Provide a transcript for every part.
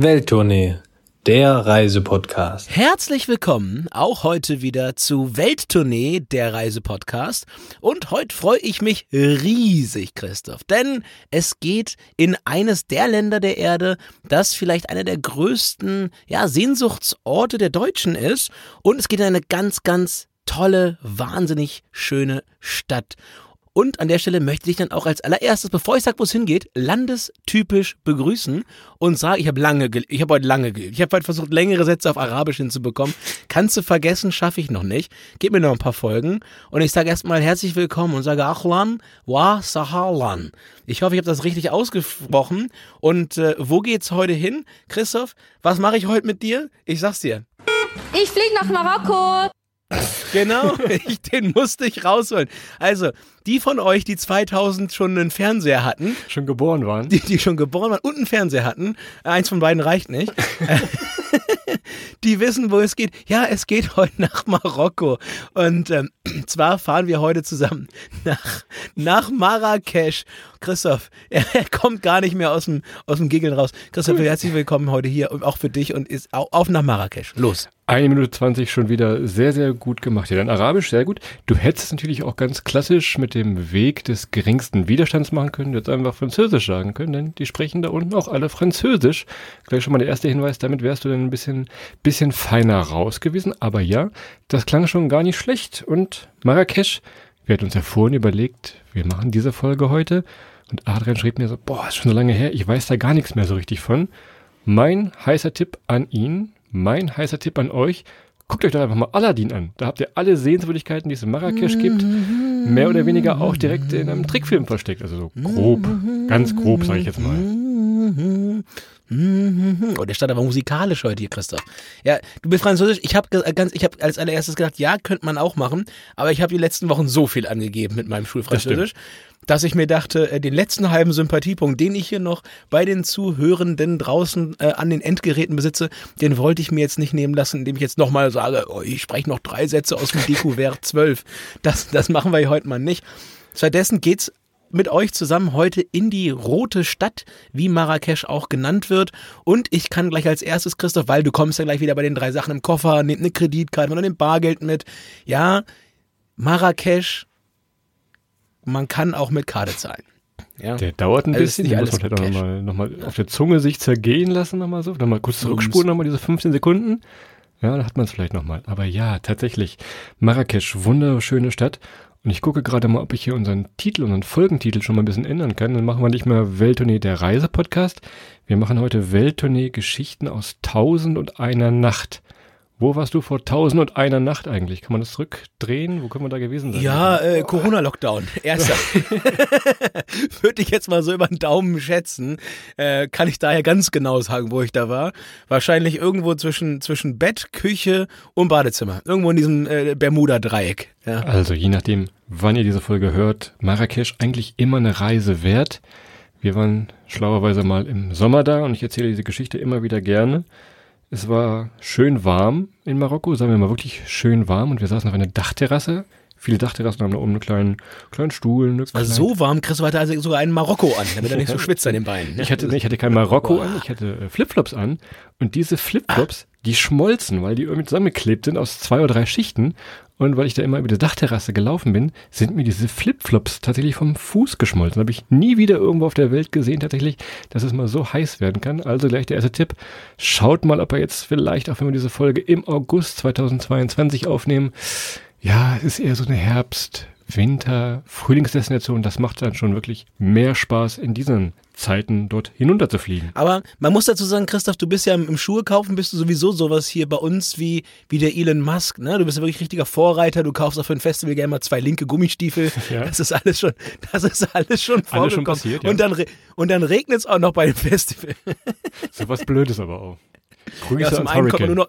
Welttournee, der Reisepodcast. Herzlich willkommen auch heute wieder zu Welttournee, der Reisepodcast. Und heute freue ich mich riesig, Christoph, denn es geht in eines der Länder der Erde, das vielleicht einer der größten ja, Sehnsuchtsorte der Deutschen ist. Und es geht in eine ganz, ganz tolle, wahnsinnig schöne Stadt. Und an der Stelle möchte ich dann auch als allererstes, bevor ich sage, wo es hingeht, landestypisch begrüßen und sagen, ich habe lange, ich habe heute lange, ich habe heute versucht, längere Sätze auf Arabisch hinzubekommen. Kannst du vergessen, schaffe ich noch nicht. Gib mir noch ein paar Folgen. Und ich sage erstmal herzlich willkommen und sage Achlan wa Sahalan. Ich hoffe, ich habe das richtig ausgesprochen. Und äh, wo geht's heute hin? Christoph, was mache ich heute mit dir? Ich sag's dir. Ich fliege nach Marokko. Genau, ich, den musste ich rausholen. Also, die von euch, die 2000 schon einen Fernseher hatten. Schon geboren waren. Die, die schon geboren waren und einen Fernseher hatten. Eins von beiden reicht nicht. die wissen, wo es geht. Ja, es geht heute nach Marokko. Und ähm, zwar fahren wir heute zusammen nach, nach Marrakesch. Christoph, er, er kommt gar nicht mehr aus dem, aus dem Giggeln raus. Christoph, herzlich willkommen heute hier und auch für dich und ist auf, auf nach Marrakesch. Los. Eine Minute zwanzig schon wieder sehr, sehr gut gemacht. Ja, dann Arabisch, sehr gut. Du hättest es natürlich auch ganz klassisch mit dem Weg des geringsten Widerstands machen können. Du hättest einfach Französisch sagen können, denn die sprechen da unten auch alle Französisch. Gleich schon mal der erste Hinweis, damit wärst du dann ein bisschen, bisschen feiner raus gewesen. Aber ja, das klang schon gar nicht schlecht. Und Marrakesch, wir hatten uns ja vorhin überlegt, wir machen diese Folge heute. Und Adrian schrieb mir so, boah, ist schon so lange her, ich weiß da gar nichts mehr so richtig von. Mein heißer Tipp an ihn, mein heißer Tipp an euch, guckt euch doch einfach mal Aladdin an. Da habt ihr alle Sehenswürdigkeiten, die es in Marrakesch gibt, mehr oder weniger auch direkt in einem Trickfilm versteckt. Also so grob, ganz grob, sage ich jetzt mal. Oh, der stand aber musikalisch heute hier, Christoph. Ja, du bist Französisch. Ich habe ganz, ich habe als allererstes gedacht, ja, könnte man auch machen. Aber ich habe die letzten Wochen so viel angegeben mit meinem Schulfranzösisch, das dass ich mir dachte, äh, den letzten halben Sympathiepunkt, den ich hier noch bei den Zuhörenden draußen äh, an den Endgeräten besitze, den wollte ich mir jetzt nicht nehmen lassen, indem ich jetzt nochmal sage, oh, ich spreche noch drei Sätze aus dem Découvert 12. Das, das machen wir hier heute mal nicht. Stattdessen geht's mit euch zusammen heute in die rote Stadt, wie Marrakesch auch genannt wird. Und ich kann gleich als erstes, Christoph, weil du kommst ja gleich wieder bei den drei Sachen im Koffer, nehmt eine Kreditkarte oder nehmt Bargeld mit. Ja, Marrakesch, man kann auch mit Karte zahlen. Ja. Der dauert ein also bisschen, nicht muss man vielleicht auch nochmal noch mal auf der Zunge sich zergehen lassen, nochmal so. Nochmal kurz zurückspulen, nochmal diese 15 Sekunden. Ja, da hat man es vielleicht nochmal. Aber ja, tatsächlich, Marrakesch, wunderschöne Stadt. Und ich gucke gerade mal, ob ich hier unseren Titel, unseren Folgentitel schon mal ein bisschen ändern kann. Dann machen wir nicht mehr Welttournee der Reisepodcast. Wir machen heute Welttournee Geschichten aus Tausend und einer Nacht. Wo warst du vor tausend und einer Nacht eigentlich? Kann man das zurückdrehen? Wo können wir da gewesen sein? Ja, äh, Corona-Lockdown. Erster. Würde ich jetzt mal so über den Daumen schätzen. Äh, kann ich daher ganz genau sagen, wo ich da war. Wahrscheinlich irgendwo zwischen, zwischen Bett, Küche und Badezimmer. Irgendwo in diesem äh, Bermuda-Dreieck. Ja. Also, je nachdem, wann ihr diese Folge hört, Marrakesch eigentlich immer eine Reise wert. Wir waren schlauerweise mal im Sommer da und ich erzähle diese Geschichte immer wieder gerne. Es war schön warm in Marokko, sagen wir mal wirklich schön warm und wir saßen auf einer Dachterrasse. Viele Dachterrassen haben da oben einen kleinen, kleinen Stuhl. Eine es war so warm, Chris hatte also sogar einen Marokko an, damit er nicht so schwitzt an den Beinen. Ne? Ich hatte, ich hatte kein Marokko an, ich hatte äh, Flipflops an und diese Flipflops, ah. die schmolzen, weil die irgendwie zusammengeklebt sind aus zwei oder drei Schichten und weil ich da immer über die Dachterrasse gelaufen bin, sind mir diese Flipflops tatsächlich vom Fuß geschmolzen. Habe ich nie wieder irgendwo auf der Welt gesehen, tatsächlich, dass es mal so heiß werden kann. Also gleich der erste Tipp. Schaut mal, ob er jetzt vielleicht, auch wenn wir diese Folge im August 2022 aufnehmen, ja, es ist eher so eine Herbst, Winter, Frühlingsdestination. Das macht dann schon wirklich mehr Spaß in diesen Zeiten dort hinunterzufliegen. Aber man muss dazu sagen, Christoph, du bist ja im, im Schuhe kaufen, bist du sowieso sowas hier bei uns wie, wie der Elon Musk, ne? Du bist ja wirklich richtiger Vorreiter, du kaufst auch für ein Festival gerne mal zwei linke Gummistiefel. Ja. Das ist alles schon, das ist alles schon. Alles schon passiert, ja. Und dann, und dann regnet es auch noch bei dem Festival. so was Blödes aber auch. Grüße ja, zum einen kommt man nur noch,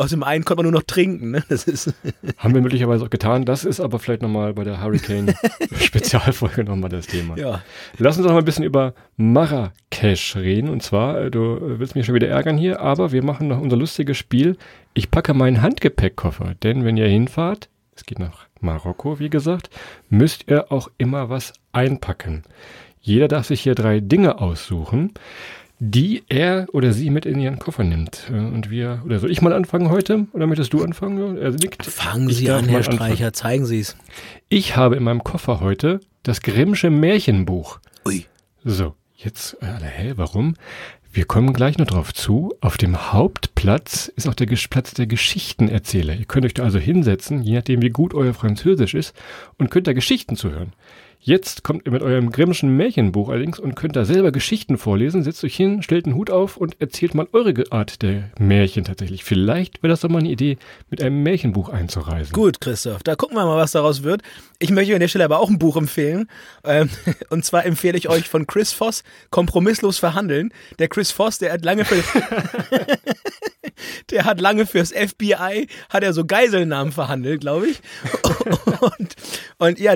aus dem einen konnte man nur noch trinken. Ne? Das ist Haben wir möglicherweise auch getan. Das ist aber vielleicht nochmal bei der Hurricane-Spezialfolge nochmal das Thema. Ja. Lass uns noch mal ein bisschen über Marrakesch reden. Und zwar, äh, du willst mich schon wieder ärgern hier, aber wir machen noch unser lustiges Spiel. Ich packe meinen Handgepäckkoffer, denn wenn ihr hinfahrt, es geht nach Marokko, wie gesagt, müsst ihr auch immer was einpacken. Jeder darf sich hier drei Dinge aussuchen. Die er oder sie mit in ihren Koffer nimmt. Äh, Und wir, oder soll ich mal anfangen heute? Oder möchtest du anfangen? Er nickt. Fangen Sie an, Herr anfangen. Streicher, zeigen Sie es. Ich habe in meinem Koffer heute das Grimmsche Märchenbuch. Ui. So, jetzt äh, alle, hä, warum? Wir kommen gleich noch drauf zu. Auf dem Hauptplatz ist auch der Platz der Geschichtenerzähler. Ihr könnt euch da also hinsetzen, je nachdem wie gut euer Französisch ist, und könnt da Geschichten zuhören. Jetzt kommt ihr mit eurem Grimmschen Märchenbuch allerdings und könnt da selber Geschichten vorlesen, setzt euch hin, stellt einen Hut auf und erzählt mal eure Art der Märchen tatsächlich. Vielleicht wäre das doch mal eine Idee, mit einem Märchenbuch einzureisen. Gut, Christoph, da gucken wir mal, was daraus wird. Ich möchte an der Stelle aber auch ein Buch empfehlen. Ähm, und zwar empfehle ich euch von Chris Voss Kompromisslos verhandeln. Der Chris Voss, der hat lange für der hat lange fürs FBI, hat er so Geiselnamen verhandelt, glaube ich. Und, und ja,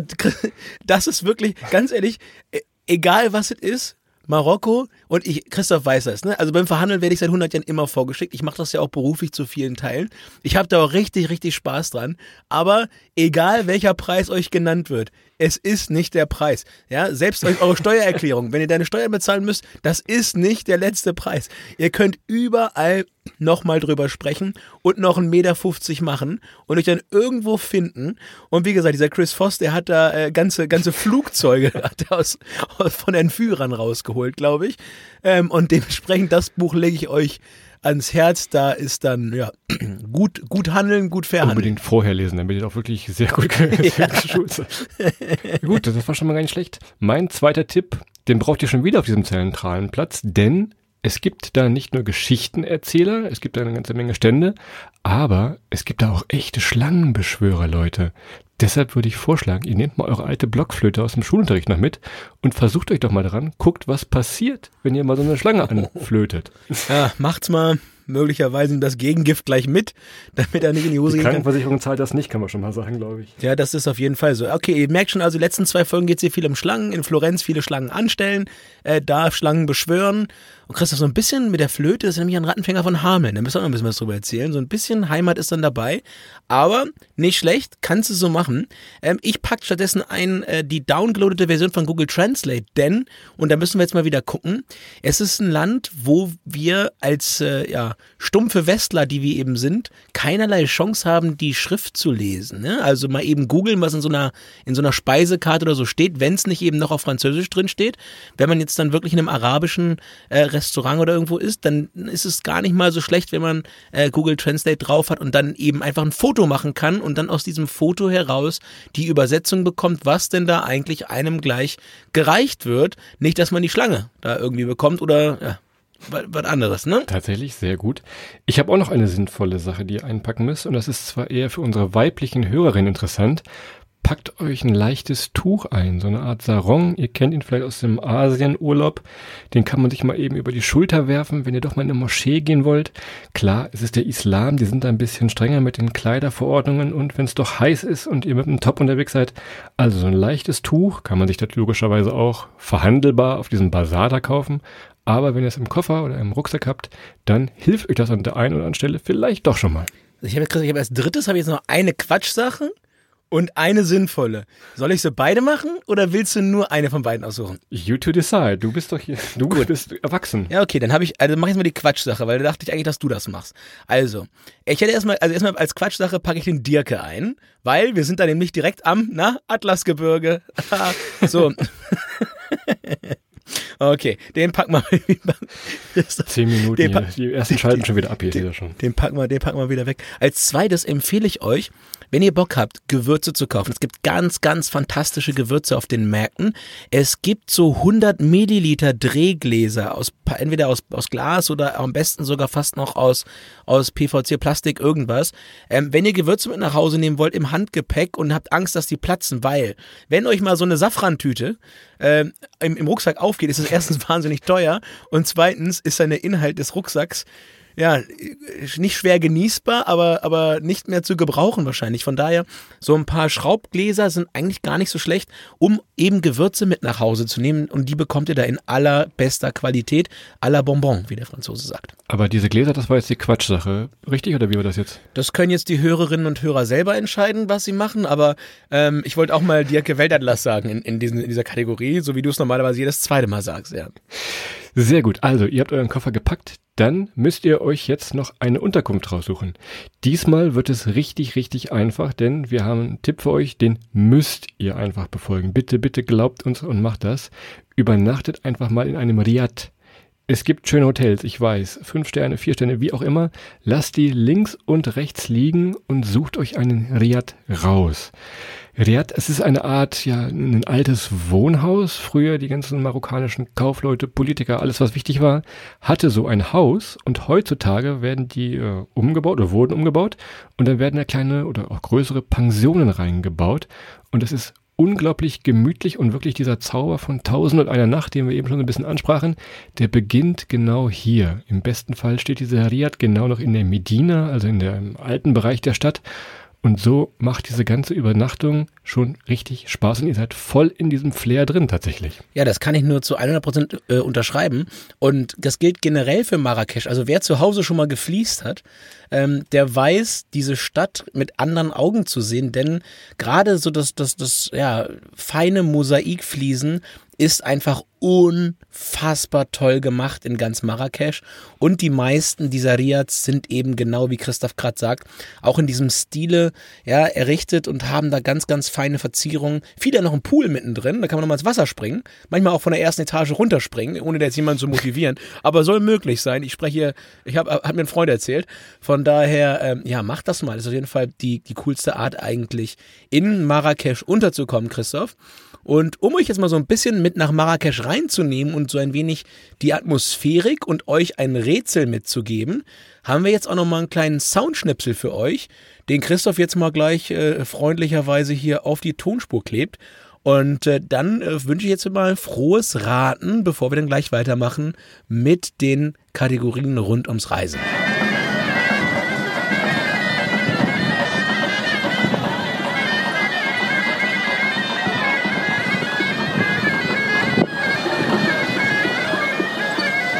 das ist wirklich, ganz ehrlich, e- egal was es ist, Marokko und ich, Christoph weiß das, ne? Also beim Verhandeln werde ich seit 100 Jahren immer vorgeschickt. Ich mache das ja auch beruflich zu vielen Teilen. Ich habe da auch richtig, richtig Spaß dran. Aber egal welcher Preis euch genannt wird, es ist nicht der Preis. Ja, selbst eure Steuererklärung, wenn ihr deine Steuern bezahlen müsst, das ist nicht der letzte Preis. Ihr könnt überall nochmal drüber sprechen und noch einen Meter 50 machen und euch dann irgendwo finden. Und wie gesagt, dieser Chris Voss, der hat da äh, ganze, ganze Flugzeuge aus, aus, von Entführern rausgeholt, glaube ich. Ähm, und dementsprechend, das Buch lege ich euch ans Herz. Da ist dann, ja, gut, gut handeln, gut verhandeln. Unbedingt vorher lesen, damit ihr auch wirklich sehr gut, seid. gut, das war schon mal gar nicht schlecht. Mein zweiter Tipp, den braucht ihr schon wieder auf diesem zentralen Platz, denn es gibt da nicht nur Geschichtenerzähler, es gibt da eine ganze Menge Stände, aber es gibt da auch echte Schlangenbeschwörer, Leute. Deshalb würde ich vorschlagen, ihr nehmt mal eure alte Blockflöte aus dem Schulunterricht noch mit und versucht euch doch mal dran, guckt, was passiert, wenn ihr mal so eine Schlange anflötet. Ja, macht's mal möglicherweise das Gegengift gleich mit, damit er nicht in die Hose Die kann. Krankenversicherung zahlt das nicht, kann man schon mal sagen, glaube ich. Ja, das ist auf jeden Fall so. Okay, ihr merkt schon, also die letzten zwei Folgen geht es hier viel um Schlangen. In Florenz viele Schlangen anstellen, äh, da Schlangen beschwören. Und Christoph, so ein bisschen mit der Flöte, das ist nämlich ein Rattenfänger von Hameln. Da müssen wir auch ein bisschen was drüber erzählen. So ein bisschen Heimat ist dann dabei. Aber nicht schlecht, kannst du so machen. Ähm, ich pack stattdessen ein äh, die downgeloadete Version von Google Translate, denn, und da müssen wir jetzt mal wieder gucken, es ist ein Land, wo wir als äh, ja, stumpfe Westler, die wir eben sind, keinerlei Chance haben, die Schrift zu lesen. Ne? Also mal eben googeln, was in so einer, in so einer Speisekarte oder so steht, wenn es nicht eben noch auf Französisch drin steht. Wenn man jetzt dann wirklich in einem arabischen äh, Restaurant oder irgendwo ist, dann ist es gar nicht mal so schlecht, wenn man äh, Google Translate drauf hat und dann eben einfach ein Foto machen kann und dann aus diesem Foto heraus die Übersetzung bekommt, was denn da eigentlich einem gleich gereicht wird. Nicht, dass man die Schlange da irgendwie bekommt oder ja, was, anderes, ne? Tatsächlich, sehr gut. Ich habe auch noch eine sinnvolle Sache, die ihr einpacken müsst, und das ist zwar eher für unsere weiblichen Hörerinnen interessant. Packt euch ein leichtes Tuch ein, so eine Art Sarong. Ihr kennt ihn vielleicht aus dem Asienurlaub. Den kann man sich mal eben über die Schulter werfen, wenn ihr doch mal in eine Moschee gehen wollt. Klar, es ist der Islam, die sind da ein bisschen strenger mit den Kleiderverordnungen und wenn es doch heiß ist und ihr mit einem Top unterwegs seid, also so ein leichtes Tuch kann man sich das logischerweise auch verhandelbar auf diesem Bazar da kaufen. Aber wenn ihr es im Koffer oder im Rucksack habt, dann hilft euch das an der einen oder anderen Stelle vielleicht doch schon mal. Ich habe ich hab als drittes habe ich jetzt noch eine Quatschsache und eine sinnvolle. Soll ich sie beide machen oder willst du nur eine von beiden aussuchen? You to decide. Du bist doch hier, du bist erwachsen. Ja, okay, dann habe ich, also mache ich jetzt mal die Quatschsache, weil da dachte ich eigentlich, dass du das machst. Also, ich hätte erstmal, also erstmal als Quatschsache packe ich den Dirke ein, weil wir sind da nämlich direkt am, na, Atlasgebirge. so. Okay, den packen wir Zehn Minuten Den hier. Die ersten schalten schon wieder ab hier, ihr schon. Den packen wir, den packen wir wieder weg. Als zweites empfehle ich euch, wenn ihr Bock habt, Gewürze zu kaufen. Es gibt ganz, ganz fantastische Gewürze auf den Märkten. Es gibt so 100 Milliliter Drehgläser aus, entweder aus, aus Glas oder am besten sogar fast noch aus, aus PVC, Plastik, irgendwas. Ähm, wenn ihr Gewürze mit nach Hause nehmen wollt im Handgepäck und habt Angst, dass die platzen, weil, wenn euch mal so eine Safrantüte ähm, im, im Rucksack aufgeht, ist es erstens wahnsinnig teuer und zweitens ist der Inhalt des Rucksacks ja, nicht schwer genießbar, aber, aber nicht mehr zu gebrauchen wahrscheinlich. Von daher, so ein paar Schraubgläser sind eigentlich gar nicht so schlecht, um eben Gewürze mit nach Hause zu nehmen. Und die bekommt ihr da in allerbester Qualität, aller Bonbon, wie der Franzose sagt. Aber diese Gläser, das war jetzt die Quatschsache. Richtig oder wie war das jetzt? Das können jetzt die Hörerinnen und Hörer selber entscheiden, was sie machen. Aber ähm, ich wollte auch mal Dirk Weltatlas sagen in, in, diesen, in dieser Kategorie, so wie du es normalerweise jedes zweite Mal sagst. Ja. Sehr gut. Also, ihr habt euren Koffer gepackt. Dann müsst ihr euch jetzt noch eine Unterkunft raussuchen. Diesmal wird es richtig, richtig einfach, denn wir haben einen Tipp für euch, den müsst ihr einfach befolgen. Bitte, bitte glaubt uns und macht das. Übernachtet einfach mal in einem Riad. Es gibt schöne Hotels, ich weiß. Fünf Sterne, vier Sterne, wie auch immer. Lasst die links und rechts liegen und sucht euch einen Riad raus. Riad, es ist eine Art, ja, ein altes Wohnhaus. Früher die ganzen marokkanischen Kaufleute, Politiker, alles was wichtig war, hatte so ein Haus und heutzutage werden die äh, umgebaut oder wurden umgebaut und dann werden da kleine oder auch größere Pensionen reingebaut und es ist unglaublich gemütlich und wirklich dieser Zauber von Tausend und einer Nacht, den wir eben schon ein bisschen ansprachen, der beginnt genau hier. Im besten Fall steht dieser Riad genau noch in der Medina, also in dem alten Bereich der Stadt und so macht diese ganze Übernachtung schon richtig Spaß und ihr seid voll in diesem Flair drin tatsächlich. Ja, das kann ich nur zu 100 Prozent äh, unterschreiben. Und das gilt generell für Marrakesch. Also wer zu Hause schon mal gefliest hat, ähm, der weiß, diese Stadt mit anderen Augen zu sehen. Denn gerade so das, das, das ja, feine Mosaikfliesen ist einfach unfassbar toll gemacht in ganz Marrakesch. Und die meisten dieser Riads sind eben genau wie Christoph gerade sagt, auch in diesem Stile ja, errichtet und haben da ganz, ganz feine Verzierungen. Viele noch einen Pool mittendrin, da kann man nochmal ins Wasser springen. Manchmal auch von der ersten Etage runterspringen, ohne jetzt jemanden zu motivieren. Aber soll möglich sein. Ich spreche hier, ich habe hab mir ein Freund erzählt. Von daher, ähm, ja, macht das mal. Das ist auf jeden Fall die, die coolste Art eigentlich, in Marrakesch unterzukommen, Christoph. Und um euch jetzt mal so ein bisschen mit nach Marrakesch reinzunehmen und so ein wenig die Atmosphärik und euch ein Rätsel mitzugeben, haben wir jetzt auch noch mal einen kleinen Soundschnipsel für euch, den Christoph jetzt mal gleich äh, freundlicherweise hier auf die Tonspur klebt. Und äh, dann äh, wünsche ich jetzt mal frohes Raten, bevor wir dann gleich weitermachen mit den Kategorien rund ums Reisen.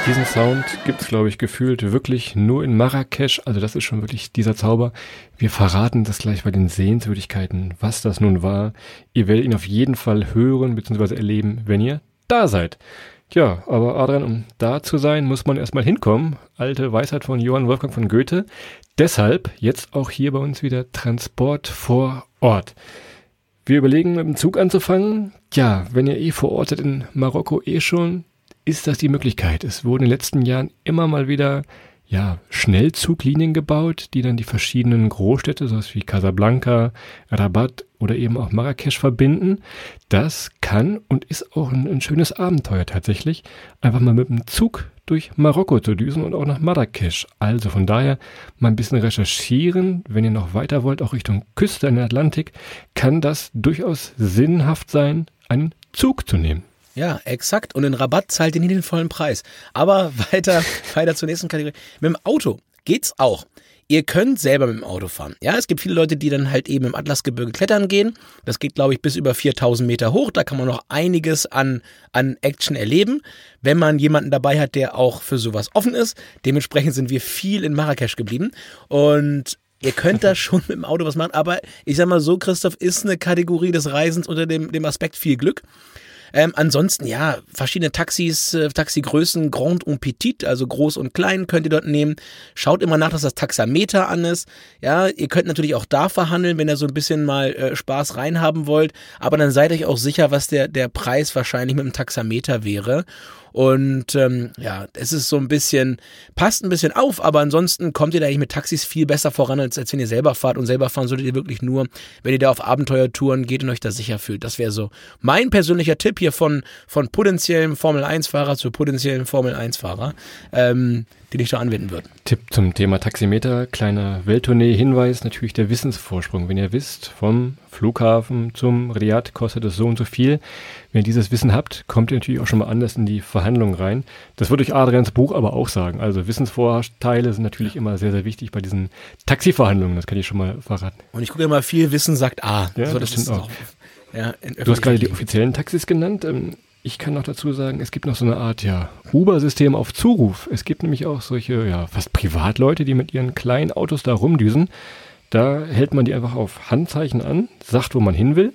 Diesen Sound gibt's, glaube ich, gefühlt wirklich nur in Marrakesch. Also das ist schon wirklich dieser Zauber. Wir verraten das gleich bei den Sehenswürdigkeiten, was das nun war. Ihr werdet ihn auf jeden Fall hören bzw. erleben, wenn ihr da seid. Tja, aber Adrian, um da zu sein, muss man erstmal hinkommen. Alte Weisheit von Johann Wolfgang von Goethe. Deshalb jetzt auch hier bei uns wieder Transport vor Ort. Wir überlegen, mit dem Zug anzufangen. Ja, wenn ihr eh vor Ort seid in Marokko eh schon, ist das die Möglichkeit. Es wurden in den letzten Jahren immer mal wieder ja, Schnellzuglinien gebaut, die dann die verschiedenen Großstädte, sowas wie Casablanca, Rabat oder eben auch Marrakesch verbinden. Das kann und ist auch ein, ein schönes Abenteuer tatsächlich, einfach mal mit dem Zug durch Marokko zu düsen und auch nach Marrakesch. Also von daher mal ein bisschen recherchieren. Wenn ihr noch weiter wollt, auch Richtung Küste in den Atlantik, kann das durchaus sinnhaft sein, einen Zug zu nehmen. Ja, exakt. Und den Rabatt zahlt ihr nie den vollen Preis. Aber weiter, weiter zur nächsten Kategorie. Mit dem Auto geht's auch. Ihr könnt selber mit dem Auto fahren. Ja, es gibt viele Leute, die dann halt eben im Atlasgebirge klettern gehen. Das geht, glaube ich, bis über 4000 Meter hoch. Da kann man noch einiges an, an Action erleben, wenn man jemanden dabei hat, der auch für sowas offen ist. Dementsprechend sind wir viel in Marrakesch geblieben. Und Ihr könnt da schon mit dem Auto was machen, aber ich sag mal so, Christoph, ist eine Kategorie des Reisens unter dem, dem Aspekt viel Glück. Ähm, ansonsten, ja, verschiedene Taxis, äh, Taxigrößen, Grand und Petit, also groß und klein könnt ihr dort nehmen. Schaut immer nach, dass das Taxameter an ist. Ja, ihr könnt natürlich auch da verhandeln, wenn ihr so ein bisschen mal äh, Spaß reinhaben wollt. Aber dann seid euch auch sicher, was der, der Preis wahrscheinlich mit dem Taxameter wäre. Und ähm, ja, es ist so ein bisschen, passt ein bisschen auf, aber ansonsten kommt ihr da eigentlich mit Taxis viel besser voran, als, als wenn ihr selber fahrt. Und selber fahren solltet ihr wirklich nur, wenn ihr da auf Abenteuertouren geht und euch da sicher fühlt. Das wäre so mein persönlicher Tipp hier von, von potenziellem Formel-1-Fahrer zu potenziellem Formel-1-Fahrer. Ähm, den ich da anwenden würde. Tipp zum Thema Taximeter, kleiner Welttournee-Hinweis, natürlich der Wissensvorsprung. Wenn ihr wisst vom Flughafen zum Riyadh kostet es so und so viel. Wenn ihr dieses Wissen habt, kommt ihr natürlich auch schon mal anders in die Verhandlungen rein. Das würde euch Adrians Buch aber auch sagen. Also Wissensvorteile sind natürlich immer sehr, sehr wichtig bei diesen Taxiverhandlungen. Das kann ich schon mal verraten. Und ich gucke immer, viel Wissen sagt A. Ja, so, das stimmt auch. ja, Du hast gerade die offiziellen Taxis genannt. Ähm, ich kann noch dazu sagen, es gibt noch so eine Art ja, Uber-System auf Zuruf. Es gibt nämlich auch solche ja, fast Privatleute, die mit ihren kleinen Autos da rumdüsen. Da hält man die einfach auf Handzeichen an, sagt, wo man hin will.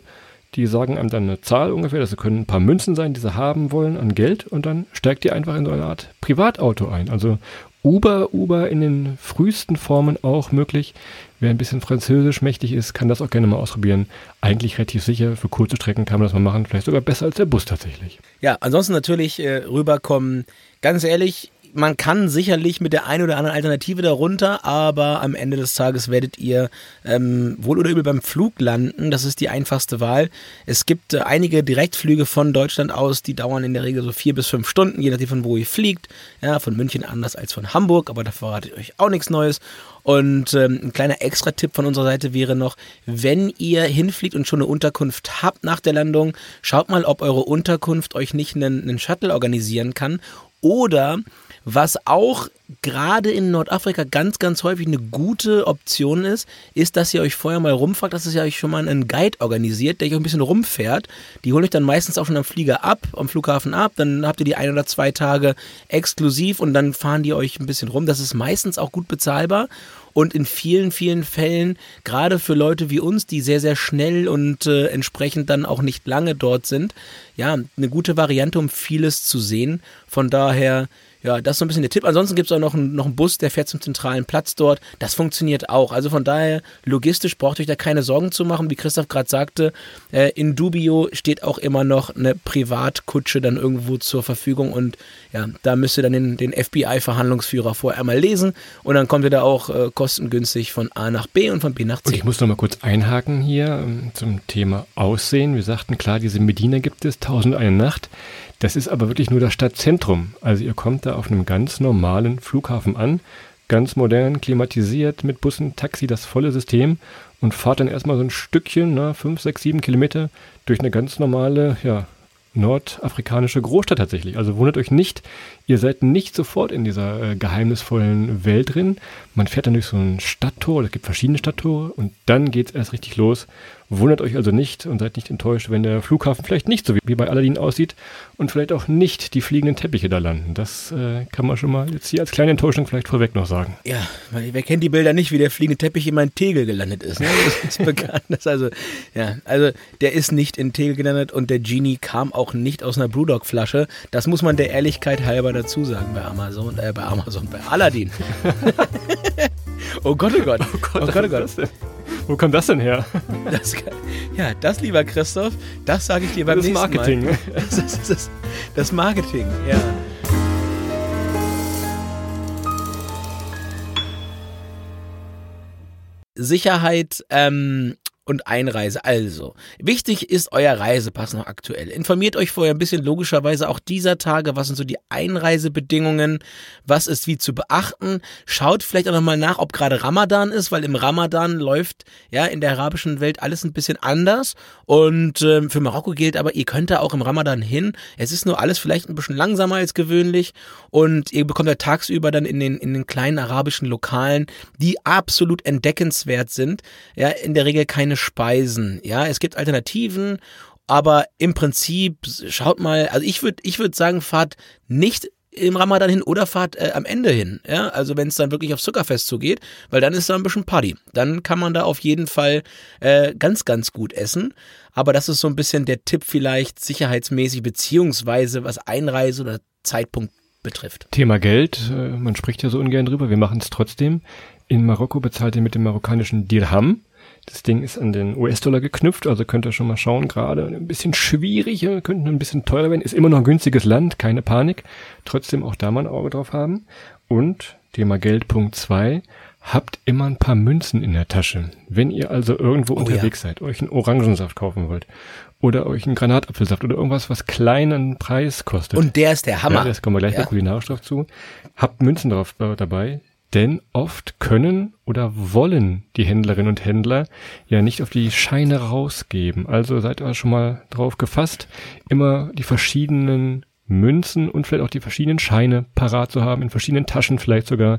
Die sagen einem dann eine Zahl ungefähr, das können ein paar Münzen sein, die sie haben wollen an Geld und dann steigt die einfach in so eine Art Privatauto ein. Also Uber, Uber in den frühesten Formen auch möglich. Wer ein bisschen französisch mächtig ist, kann das auch gerne mal ausprobieren. Eigentlich relativ sicher, für kurze Strecken kann man das mal machen, vielleicht sogar besser als der Bus tatsächlich. Ja, ansonsten natürlich äh, rüberkommen. Ganz ehrlich, man kann sicherlich mit der einen oder anderen Alternative darunter, aber am Ende des Tages werdet ihr ähm, wohl oder übel beim Flug landen. Das ist die einfachste Wahl. Es gibt äh, einige Direktflüge von Deutschland aus, die dauern in der Regel so vier bis fünf Stunden, je nachdem von wo ihr fliegt. Ja, von München anders als von Hamburg, aber da verrate ich euch auch nichts Neues. Und ähm, ein kleiner Extra-Tipp von unserer Seite wäre noch, wenn ihr hinfliegt und schon eine Unterkunft habt nach der Landung, schaut mal, ob eure Unterkunft euch nicht einen, einen Shuttle organisieren kann. Oder was auch gerade in Nordafrika ganz, ganz häufig eine gute Option ist, ist, dass ihr euch vorher mal rumfragt, dass ihr euch schon mal einen Guide organisiert, der euch ein bisschen rumfährt. Die holen euch dann meistens auch schon am Flieger ab, am Flughafen ab. Dann habt ihr die ein oder zwei Tage exklusiv und dann fahren die euch ein bisschen rum. Das ist meistens auch gut bezahlbar. Und in vielen, vielen Fällen, gerade für Leute wie uns, die sehr, sehr schnell und äh, entsprechend dann auch nicht lange dort sind, ja, eine gute Variante, um vieles zu sehen. Von daher, ja, das ist so ein bisschen der Tipp. Ansonsten gibt es auch noch einen, noch einen Bus, der fährt zum zentralen Platz dort. Das funktioniert auch. Also von daher, logistisch braucht ihr euch da keine Sorgen zu machen. Wie Christoph gerade sagte, äh, in Dubio steht auch immer noch eine Privatkutsche dann irgendwo zur Verfügung. Und ja, da müsst ihr dann den, den FBI-Verhandlungsführer vorher einmal lesen. Und dann kommt ihr da auch äh, kostengünstig von A nach B und von B nach C. Und ich muss noch mal kurz einhaken hier ähm, zum Thema Aussehen. Wir sagten, klar, diese Medina gibt es, 1001 Nacht. Das ist aber wirklich nur das Stadtzentrum. Also ihr kommt da auf einem ganz normalen Flughafen an, ganz modern, klimatisiert, mit Bussen, Taxi, das volle System und fahrt dann erstmal so ein Stückchen, na, fünf, sechs, sieben Kilometer durch eine ganz normale, ja, nordafrikanische Großstadt tatsächlich. Also wundert euch nicht, ihr seid nicht sofort in dieser äh, geheimnisvollen Welt drin. Man fährt dann durch so ein Stadttor, es gibt verschiedene Stadttore und dann geht's erst richtig los. Wundert euch also nicht und seid nicht enttäuscht, wenn der Flughafen vielleicht nicht so wie bei Aladdin aussieht und vielleicht auch nicht die fliegenden Teppiche da landen. Das äh, kann man schon mal jetzt hier als kleine Enttäuschung vielleicht vorweg noch sagen. Ja, weil wer kennt die Bilder nicht, wie der fliegende Teppich in meinen Tegel gelandet ist. Ne? Das ist bekannt. Das also, ja, also der ist nicht in Tegel gelandet und der Genie kam auch nicht aus einer Brewdog-Flasche. Das muss man der Ehrlichkeit halber dazu sagen bei Amazon, äh, bei Amazon, bei Aladdin. oh Gott, oh Gott. Oh Gott, oh Gott, oh Gott. Wo kommt das denn her? Das, ja, das, lieber Christoph, das sage ich dir beim Das nächsten Marketing. Mal. Das ist das, das Marketing, ja. Sicherheit ähm, und Einreise. Also, wichtig ist euer Reisepass noch aktuell. Informiert euch vorher ein bisschen logischerweise auch dieser Tage, was sind so die Einreisebedingungen, was ist wie zu beachten. Schaut vielleicht auch nochmal nach, ob gerade Ramadan ist, weil im Ramadan läuft ja in der arabischen Welt alles ein bisschen anders. Und ähm, für Marokko gilt aber, ihr könnt da auch im Ramadan hin. Es ist nur alles vielleicht ein bisschen langsamer als gewöhnlich. Und ihr bekommt ja tagsüber dann in den, in den kleinen arabischen Lokalen, die absolut entdeckenswert sind, ja, in der Regel keine Speisen. Ja, es gibt Alternativen, aber im Prinzip schaut mal, also ich würde ich würde sagen, fahrt nicht im Ramadan hin oder fahrt äh, am Ende hin. Ja, also wenn es dann wirklich auf Zuckerfest zugeht, weil dann ist da ein bisschen Party. Dann kann man da auf jeden Fall äh, ganz, ganz gut essen. Aber das ist so ein bisschen der Tipp vielleicht sicherheitsmäßig, beziehungsweise was Einreise oder Zeitpunkt betrifft. Thema Geld, äh, man spricht ja so ungern drüber, wir machen es trotzdem. In Marokko bezahlt ihr mit dem marokkanischen Dirham. Das Ding ist an den US-Dollar geknüpft, also könnt ihr schon mal schauen, gerade ein bisschen schwierig, äh, könnte ein bisschen teurer werden. Ist immer noch ein günstiges Land, keine Panik. Trotzdem auch da mal ein Auge drauf haben. Und Thema Geld Punkt zwei habt immer ein paar Münzen in der Tasche. Wenn ihr also irgendwo Oh unterwegs seid, euch einen Orangensaft kaufen wollt oder euch einen Granatapfelsaft oder irgendwas, was kleinen Preis kostet. Und der ist der Hammer. Ja, das kommen wir gleich Ja. noch kulinarisch drauf zu. Habt Münzen drauf äh, dabei. Denn oft können oder wollen die Händlerinnen und Händler ja nicht auf die Scheine rausgeben. Also seid ihr schon mal drauf gefasst, immer die verschiedenen Münzen und vielleicht auch die verschiedenen Scheine parat zu haben, in verschiedenen Taschen vielleicht sogar,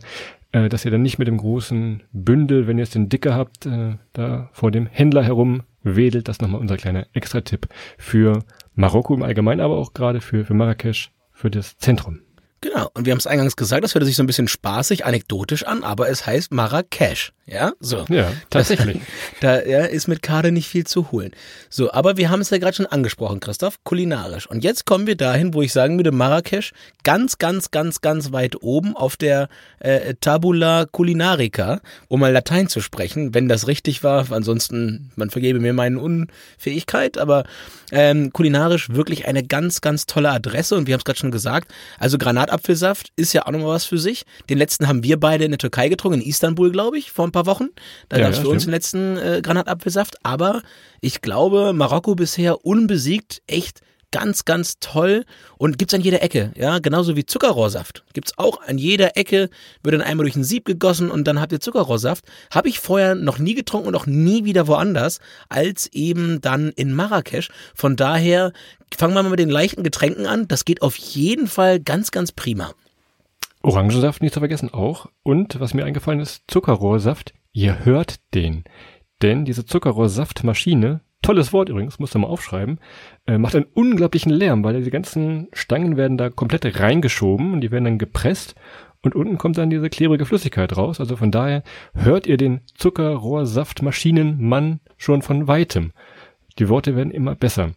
äh, dass ihr dann nicht mit dem großen Bündel, wenn ihr es den dicker habt, äh, da vor dem Händler herum wedelt. Das nochmal unser kleiner Extra-Tipp für Marokko im Allgemeinen, aber auch gerade für, für Marrakesch, für das Zentrum. Genau. Und wir haben es eingangs gesagt, das hört sich so ein bisschen spaßig, anekdotisch an, aber es heißt Marrakesch. Ja, so. Ja, tatsächlich. da ja, ist mit Karte nicht viel zu holen. So, aber wir haben es ja gerade schon angesprochen, Christoph, kulinarisch. Und jetzt kommen wir dahin, wo ich sagen würde, Marrakesch ganz, ganz, ganz, ganz weit oben auf der äh, Tabula Culinarica, um mal Latein zu sprechen, wenn das richtig war. Ansonsten, man vergebe mir meine Unfähigkeit, aber ähm, kulinarisch wirklich eine ganz, ganz tolle Adresse. Und wir haben es gerade schon gesagt, also Granatapfelsaft ist ja auch nochmal was für sich. Den letzten haben wir beide in der Türkei getrunken, in Istanbul, glaube ich, vor ein paar Wochen. Da ja, gab es für ja, uns den letzten äh, Granatapfelsaft. Aber ich glaube, Marokko bisher unbesiegt, echt ganz, ganz toll und gibt's an jeder Ecke, ja, genauso wie Zuckerrohrsaft. Gibt's auch an jeder Ecke, wird dann einmal durch ein Sieb gegossen und dann habt ihr Zuckerrohrsaft. Habe ich vorher noch nie getrunken und auch nie wieder woanders, als eben dann in Marrakesch. Von daher fangen wir mal mit den leichten Getränken an. Das geht auf jeden Fall ganz, ganz prima. Orangensaft nicht zu vergessen auch. Und was mir eingefallen ist, Zuckerrohrsaft. Ihr hört den. Denn diese Zuckerrohrsaftmaschine, tolles Wort übrigens, musst du mal aufschreiben, äh, macht einen unglaublichen Lärm, weil die ganzen Stangen werden da komplett reingeschoben und die werden dann gepresst und unten kommt dann diese klebrige Flüssigkeit raus. Also von daher hört ihr den Zuckerrohrsaftmaschinenmann schon von weitem. Die Worte werden immer besser.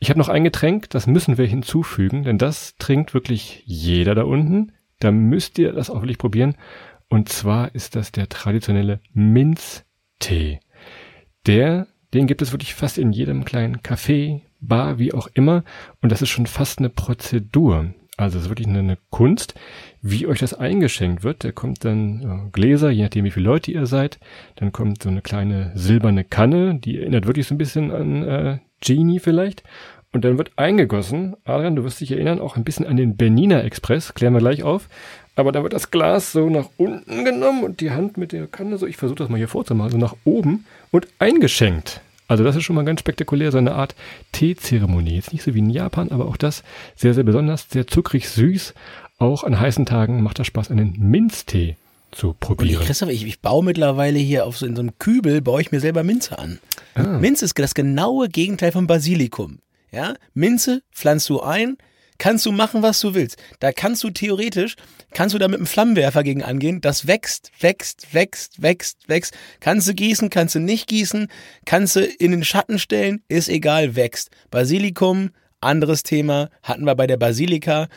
Ich habe noch ein Getränk, das müssen wir hinzufügen, denn das trinkt wirklich jeder da unten. Da müsst ihr das auch wirklich probieren. Und zwar ist das der traditionelle Minztee. Der den gibt es wirklich fast in jedem kleinen Café, Bar, wie auch immer. Und das ist schon fast eine Prozedur. Also es ist wirklich eine, Kunst, wie euch das eingeschenkt wird. Da kommt dann Gläser, je nachdem wie viele Leute ihr seid. Dann kommt so eine kleine silberne Kanne, die erinnert wirklich so ein bisschen an äh, Genie vielleicht. Und dann wird eingegossen. Adrian, du wirst dich erinnern, auch ein bisschen an den Bernina Express. Klären wir gleich auf. Aber dann wird das Glas so nach unten genommen und die Hand mit der Kanne so, ich versuche das mal hier vorzumachen, so nach oben und eingeschenkt. Also das ist schon mal ganz spektakulär, so eine Art Teezeremonie. Jetzt nicht so wie in Japan, aber auch das sehr, sehr besonders, sehr zuckrig süß. Auch an heißen Tagen macht das Spaß, einen Minztee zu probieren. Und Christoph, ich, ich baue mittlerweile hier auf so in so einem Kübel, baue ich mir selber Minze an. Ah. Minze ist das genaue Gegenteil von Basilikum. Ja, Minze pflanzt du ein, kannst du machen, was du willst. Da kannst du theoretisch, kannst du da mit einem Flammenwerfer gegen angehen. Das wächst, wächst, wächst, wächst, wächst. Kannst du gießen, kannst du nicht gießen, kannst du in den Schatten stellen, ist egal, wächst. Basilikum, anderes Thema, hatten wir bei der Basilika.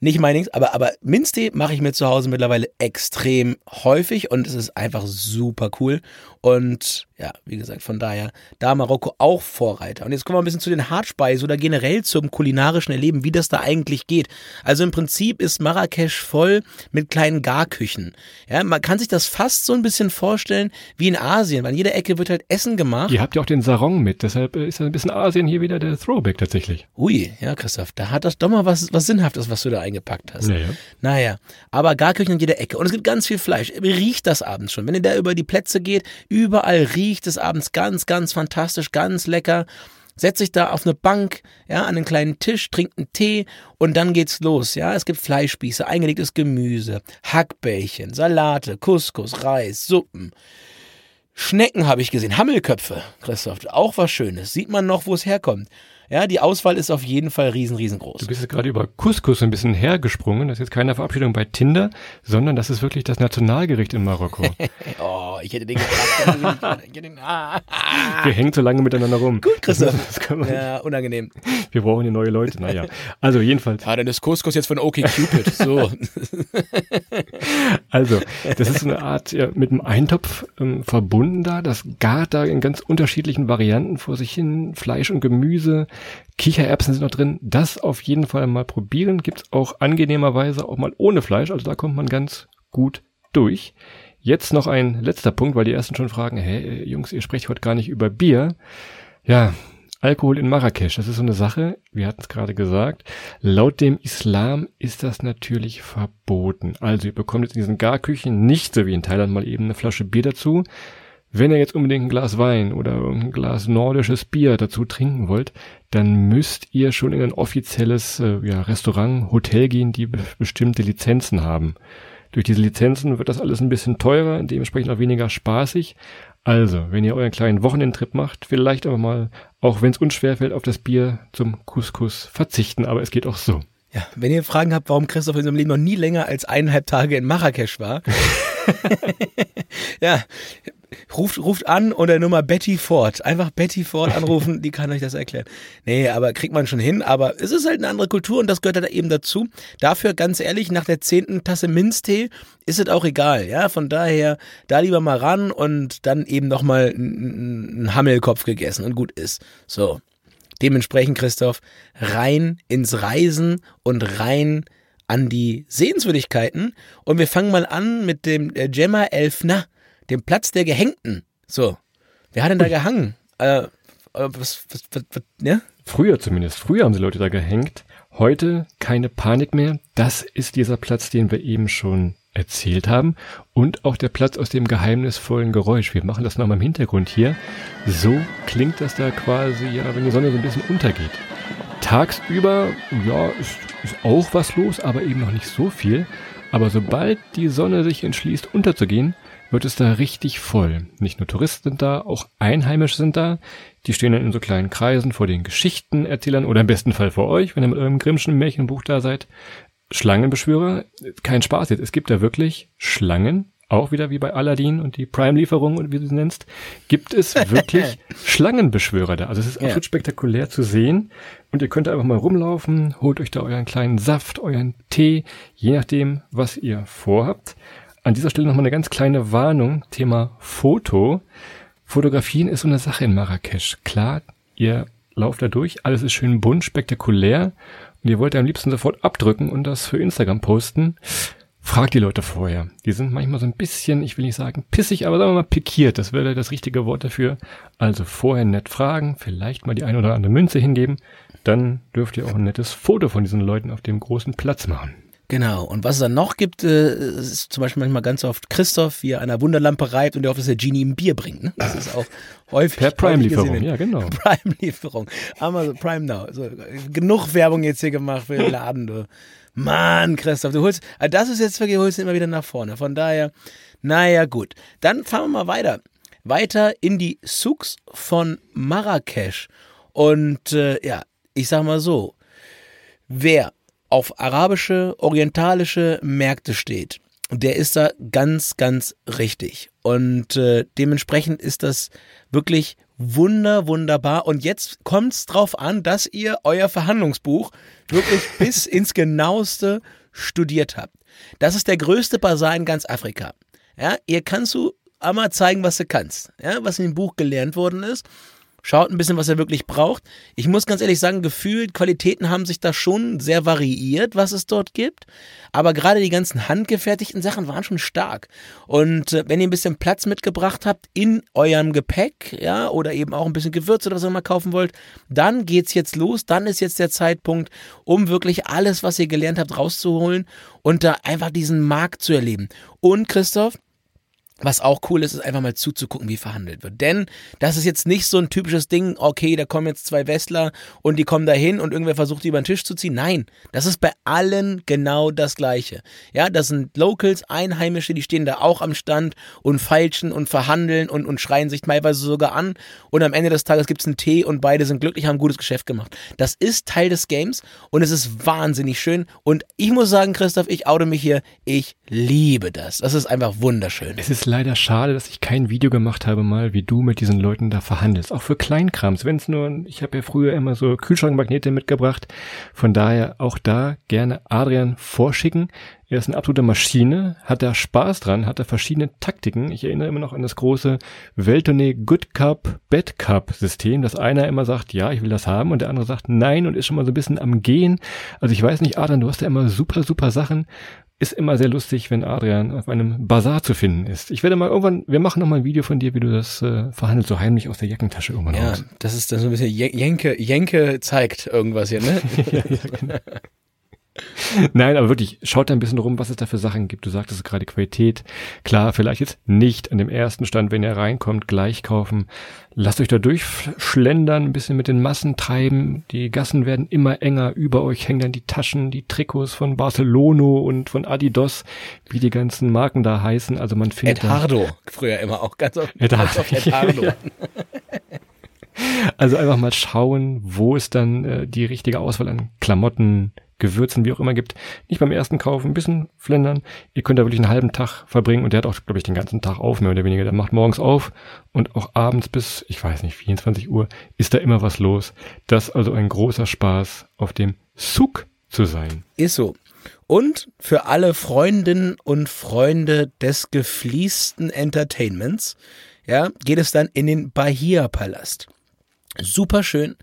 Nicht mein aber, aber Minztee mache ich mir zu Hause mittlerweile extrem häufig und es ist einfach super cool. Und ja, wie gesagt, von daher, da Marokko auch Vorreiter. Und jetzt kommen wir ein bisschen zu den Hartspeisen oder generell zum kulinarischen Erleben, wie das da eigentlich geht. Also im Prinzip ist Marrakesch voll mit kleinen Garküchen. Ja, man kann sich das fast so ein bisschen vorstellen wie in Asien, weil in jeder Ecke wird halt Essen gemacht. Ihr habt ja auch den Sarong mit, deshalb ist ein bisschen Asien hier wieder der Throwback tatsächlich. Ui, ja, Christoph, da hat das doch mal was, was Sinnhaftes, was du da eingepackt hast. Naja. naja, aber Garküchen in jeder Ecke. Und es gibt ganz viel Fleisch. Riecht das abends schon. Wenn ihr da über die Plätze geht, überall riecht es abends ganz, ganz fantastisch, ganz lecker. Setzt sich da auf eine Bank, ja, an einen kleinen Tisch, trinkt einen Tee und dann geht's los, ja. Es gibt Fleischspieße, eingelegtes Gemüse, Hackbällchen, Salate, Couscous, Reis, Suppen. Schnecken habe ich gesehen, Hammelköpfe, Christoph, auch was Schönes. Sieht man noch, wo es herkommt. Ja, die Auswahl ist auf jeden Fall riesen, riesengroß. Du bist jetzt gerade über Couscous ein bisschen hergesprungen. Das ist jetzt keine Verabschiedung bei Tinder, sondern das ist wirklich das Nationalgericht in Marokko. oh, ich hätte den gefragt. Wir hängen so lange miteinander rum. Gut, Christoph. ja, unangenehm. Wir brauchen hier neue Leute. Naja, also jedenfalls. Ah, dann ist Couscous jetzt von OK Cupid. So. also, das ist eine Art ja, mit einem Eintopf ähm, verbunden da. Das gart da in ganz unterschiedlichen Varianten vor sich hin. Fleisch und Gemüse, Kichererbsen sind noch drin. Das auf jeden Fall mal probieren. Gibt's auch angenehmerweise auch mal ohne Fleisch. Also da kommt man ganz gut durch. Jetzt noch ein letzter Punkt, weil die ersten schon fragen, hey Jungs, ihr sprecht heute gar nicht über Bier. Ja, Alkohol in Marrakesch, das ist so eine Sache, wir hatten es gerade gesagt, laut dem Islam ist das natürlich verboten. Also ihr bekommt jetzt in diesen Garküchen nicht so wie in Thailand mal eben eine Flasche Bier dazu. Wenn ihr jetzt unbedingt ein Glas Wein oder ein Glas nordisches Bier dazu trinken wollt, dann müsst ihr schon in ein offizielles äh, ja, Restaurant, Hotel gehen, die be bestimmte Lizenzen haben. Durch diese Lizenzen wird das alles ein bisschen teurer, dementsprechend auch weniger spaßig. Also, wenn ihr euren kleinen Wochenendtrip macht, vielleicht aber mal, auch wenn es uns schwerfällt, auf das Bier zum Couscous verzichten, aber es geht auch so. Ja, wenn ihr Fragen habt, warum Christoph in seinem Leben noch nie länger als eineinhalb Tage in Marrakesch war, ja, ruft, ruft an unter Nummer Betty Ford. Einfach Betty Ford anrufen, die kann euch das erklären. Nee, aber kriegt man schon hin. Aber es ist halt eine andere Kultur und das gehört halt eben dazu. Dafür, ganz ehrlich, nach der zehnten Tasse Minztee ist es auch egal. Ja, von daher, da lieber mal ran und dann eben nochmal einen Hammelkopf gegessen und gut ist. So. Dementsprechend, Christoph, rein ins Reisen und rein an die Sehenswürdigkeiten. Und wir fangen mal an mit dem äh, Gemma Elfner dem Platz der Gehängten. So. Wer hat denn da gehangen? Äh, äh, was, was, was, was, ne? Früher zumindest. Früher haben sie Leute da gehängt. Heute keine Panik mehr. Das ist dieser Platz, den wir eben schon erzählt haben. Und auch der Platz aus dem geheimnisvollen Geräusch. Wir machen das nochmal im Hintergrund hier. So klingt das da quasi, ja, wenn die Sonne so ein bisschen untergeht. Tagsüber, ja, ist, ist auch was los, aber eben noch nicht so viel. Aber sobald die Sonne sich entschließt unterzugehen, wird es da richtig voll. Nicht nur Touristen sind da, auch Einheimische sind da. Die stehen dann in so kleinen Kreisen vor den Geschichtenerzählern oder im besten Fall vor euch, wenn ihr mit eurem Grimmschen Märchenbuch da seid. Schlangenbeschwörer, kein Spaß jetzt. Es gibt da wirklich Schlangen, auch wieder wie bei Aladdin und die Prime-Lieferung und wie du sie nennst, gibt es wirklich Schlangenbeschwörer da. Also es ist absolut ja. spektakulär zu sehen. Und ihr könnt einfach mal rumlaufen, holt euch da euren kleinen Saft, euren Tee, je nachdem, was ihr vorhabt. An dieser Stelle nochmal eine ganz kleine Warnung, Thema Foto. Fotografieren ist so eine Sache in Marrakesch. Klar, ihr lauft da durch, alles ist schön bunt, spektakulär und ihr wollt am liebsten sofort abdrücken und das für Instagram posten. Fragt die Leute vorher. Die sind manchmal so ein bisschen, ich will nicht sagen pissig, aber sagen wir mal pikiert. Das wäre das richtige Wort dafür. Also vorher nett fragen, vielleicht mal die ein oder andere Münze hingeben. Dann dürft ihr auch ein nettes Foto von diesen Leuten auf dem großen Platz machen. Genau. Und was es dann noch gibt, äh, ist zum Beispiel manchmal ganz oft Christoph, wie er an einer Wunderlampe reibt und der hofft, dass der Genie ihm Bier bringt. Ne? Das ist auch häufig. Per Prime-Lieferung, ja, genau. Prime-Lieferung. Amazon Prime Now. So, genug Werbung jetzt hier gemacht für den Laden, du. Mann, Christoph, du holst, also das ist jetzt wirklich, du holst immer wieder nach vorne. Von daher, naja, gut. Dann fahren wir mal weiter. Weiter in die Souks von Marrakesch. Und äh, ja, ich sag mal so, wer auf arabische, orientalische Märkte steht, der ist da ganz, ganz richtig. Und äh, dementsprechend ist das wirklich wunder, wunderbar. Und jetzt kommt es drauf an, dass ihr euer Verhandlungsbuch wirklich bis ins Genaueste studiert habt. Das ist der größte Basar in ganz Afrika. Ja, ihr kannst du einmal zeigen, was du kannst, ja, was in dem Buch gelernt worden ist schaut ein bisschen, was er wirklich braucht. Ich muss ganz ehrlich sagen, gefühlt, Qualitäten haben sich da schon sehr variiert, was es dort gibt. Aber gerade die ganzen handgefertigten Sachen waren schon stark. Und äh, wenn ihr ein bisschen Platz mitgebracht habt in eurem Gepäck, ja, oder eben auch ein bisschen Gewürze oder was ihr mal kaufen wollt, dann geht's jetzt los. Dann ist jetzt der Zeitpunkt, um wirklich alles, was ihr gelernt habt, rauszuholen und da einfach diesen Markt zu erleben. Und Christoph, was auch cool ist, ist einfach mal zuzugucken, wie verhandelt wird. Denn das ist jetzt nicht so ein typisches Ding, okay, da kommen jetzt zwei Westler und die kommen da hin und irgendwer versucht, die über den Tisch zu ziehen. Nein, das ist bei allen genau das Gleiche. Ja, das sind Locals, Einheimische, die stehen da auch am Stand und feilschen und verhandeln und, und schreien sich teilweise sogar an. Und am Ende des Tages gibt's einen Tee und beide sind glücklich, haben ein gutes Geschäft gemacht. Das ist Teil des Games und es ist wahnsinnig schön. Und ich muss sagen, Christoph, ich oute mich hier, ich liebe das. Das ist einfach wunderschön. Leider schade, dass ich kein Video gemacht habe mal, wie du mit diesen Leuten da verhandelst. Auch für Kleinkrams. Wenn es nur, ich habe ja früher immer so Kühlschrankmagnete mitgebracht. Von daher auch da gerne Adrian vorschicken. Er ist eine absolute Maschine, hat da Spaß dran, hat da verschiedene Taktiken. Ich erinnere immer noch an das große Welttournee Good Cup, Bad Cup System, dass einer immer sagt, ja, ich will das haben und der andere sagt nein und ist schon mal so ein bisschen am Gehen. Also ich weiß nicht, Adrian, du hast ja immer super, super Sachen ist immer sehr lustig, wenn Adrian auf einem Bazar zu finden ist. Ich werde mal irgendwann, wir machen noch mal ein Video von dir, wie du das äh, verhandelst, so heimlich aus der Jackentasche irgendwann Ja, raus. das ist dann so ein bisschen Jenke, Jenke zeigt irgendwas hier, ne? ja, ja, genau. Nein, aber wirklich, schaut da ein bisschen rum, was es da für Sachen gibt. Du sagtest gerade Qualität. Klar, vielleicht jetzt nicht an dem ersten Stand, wenn ihr reinkommt, gleich kaufen. Lasst euch da durchschlendern, ein bisschen mit den Massen treiben. Die Gassen werden immer enger. Über euch hängen dann die Taschen, die Trikots von Barcelono und von Adidas, wie die ganzen Marken da heißen. Also man findet Hardo, früher immer auch ganz oft. Ed Hardo. Ja. Also einfach mal schauen, wo es dann äh, die richtige Auswahl an Klamotten, Gewürzen, wie auch immer gibt. Nicht beim ersten Kauf ein bisschen flendern. Ihr könnt da wirklich einen halben Tag verbringen und der hat auch, glaube ich, den ganzen Tag auf, mehr oder weniger. Der macht morgens auf und auch abends bis, ich weiß nicht, 24 Uhr ist da immer was los. Das ist also ein großer Spaß, auf dem Zug zu sein. Ist so. Und für alle Freundinnen und Freunde des gefließten Entertainments, ja, geht es dann in den Bahia-Palast. Super schön,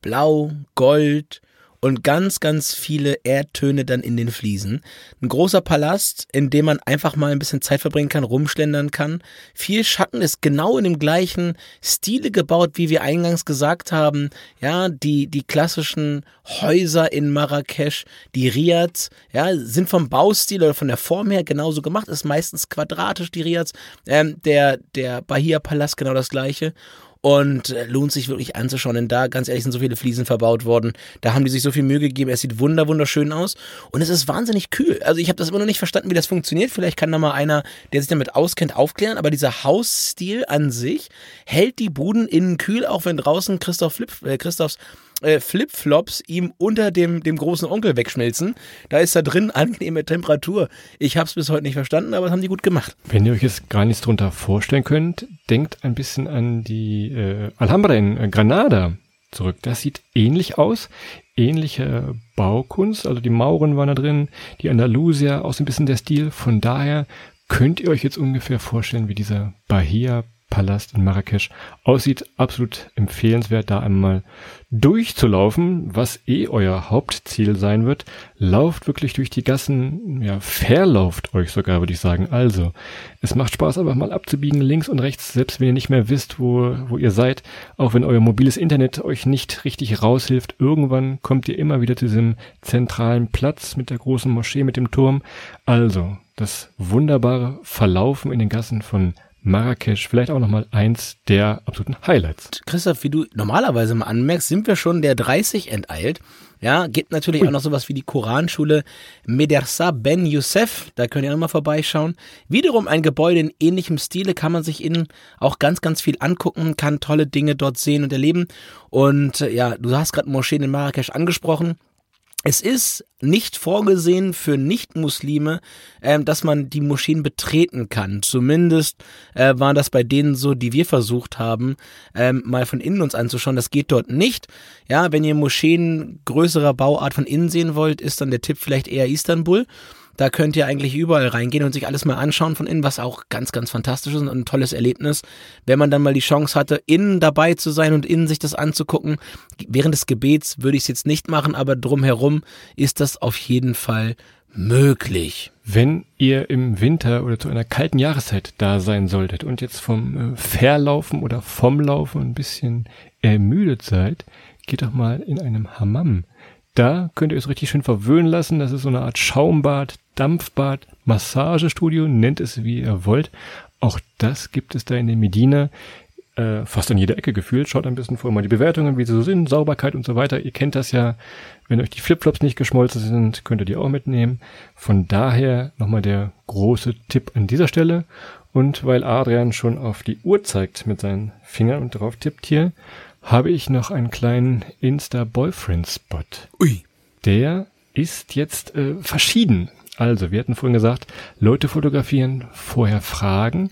blau, gold und ganz, ganz viele Erdtöne dann in den Fliesen. Ein großer Palast, in dem man einfach mal ein bisschen Zeit verbringen kann, rumschlendern kann. Viel Schatten ist genau in dem gleichen Stile gebaut, wie wir eingangs gesagt haben. Ja, die, die klassischen Häuser in Marrakesch, die Riads, ja, sind vom Baustil oder von der Form her genauso gemacht, ist meistens quadratisch, die Riads. Ähm, der, der Bahia-Palast genau das gleiche und äh, lohnt sich wirklich anzuschauen, denn da, ganz ehrlich, sind so viele Fliesen verbaut worden. Da haben die sich so viel Mühe gegeben. Es sieht wunder, wunderschön aus und es ist wahnsinnig kühl. Also ich habe das immer noch nicht verstanden, wie das funktioniert. Vielleicht kann da mal einer, der sich damit auskennt, aufklären. Aber dieser Hausstil an sich hält die Buden innen kühl, auch wenn draußen Christoph Flip, äh, Christophs äh, Flipflops ihm unter dem, dem großen Onkel wegschmilzen. Da ist da drin angenehme Temperatur. Ich habe es bis heute nicht verstanden, aber das haben die gut gemacht. Wenn ihr euch jetzt gar nichts drunter vorstellen könnt, denkt ein bisschen an die äh, Alhambra in äh, Granada zurück. Das sieht ähnlich aus. Ähnliche Baukunst, also die Mauren waren da drin, die Andalusier, auch so ein bisschen der Stil. Von daher könnt ihr euch jetzt ungefähr vorstellen, wie dieser Bahia Palast in Marrakesch aussieht. Absolut empfehlenswert, da einmal durchzulaufen, was eh euer Hauptziel sein wird. Lauft wirklich durch die Gassen, ja, verlauft euch sogar, würde ich sagen. Also, es macht Spaß, einfach mal abzubiegen, links und rechts, selbst wenn ihr nicht mehr wisst, wo, wo ihr seid. Auch wenn euer mobiles Internet euch nicht richtig raushilft, irgendwann kommt ihr immer wieder zu diesem zentralen Platz mit der großen Moschee, mit dem Turm. Also, das wunderbare Verlaufen in den Gassen von Marrakesch, vielleicht auch nochmal eins der absoluten Highlights. Christoph, wie du normalerweise mal anmerkst, sind wir schon der 30 enteilt. Ja, gibt natürlich auch noch sowas wie die Koranschule Medersa Ben Youssef. Da könnt ihr auch mal vorbeischauen. Wiederum ein Gebäude in ähnlichem Stile kann man sich innen auch ganz, ganz viel angucken, kann tolle Dinge dort sehen und erleben. Und äh, ja, du hast gerade Moscheen in Marrakesch angesprochen. Es ist nicht vorgesehen für Nicht-Muslime, ähm, dass man die Moscheen betreten kann. Zumindest äh, war das bei denen so, die wir versucht haben, ähm, mal von innen uns anzuschauen. Das geht dort nicht. Ja, wenn ihr Moscheen größerer Bauart von innen sehen wollt, ist dann der Tipp vielleicht eher Istanbul. Da könnt ihr eigentlich überall reingehen und sich alles mal anschauen von innen, was auch ganz, ganz fantastisch ist und ein tolles Erlebnis. Wenn man dann mal die Chance hatte, innen dabei zu sein und innen sich das anzugucken, während des Gebets würde ich es jetzt nicht machen, aber drumherum ist das auf jeden Fall möglich. Wenn ihr im Winter oder zu einer kalten Jahreszeit da sein solltet und jetzt vom äh, Verlaufen oder vom Laufen ein bisschen ermüdet seid, geht doch mal in einem Hammam. Da könnt ihr es richtig schön verwöhnen lassen. Das ist so eine Art Schaumbad, Dampfbad, Massagestudio, nennt es wie ihr wollt. Auch das gibt es da in der Medina. Äh, fast an jeder Ecke gefühlt. Schaut ein bisschen vor mal die Bewertungen, wie sie so sind, Sauberkeit und so weiter. Ihr kennt das ja. Wenn euch die Flipflops nicht geschmolzen sind, könnt ihr die auch mitnehmen. Von daher nochmal der große Tipp an dieser Stelle. Und weil Adrian schon auf die Uhr zeigt mit seinen Fingern und drauf tippt hier, habe ich noch einen kleinen Insta-Boyfriend-Spot. Ui. Der ist jetzt äh, verschieden. Also, wir hatten vorhin gesagt, Leute fotografieren, vorher fragen,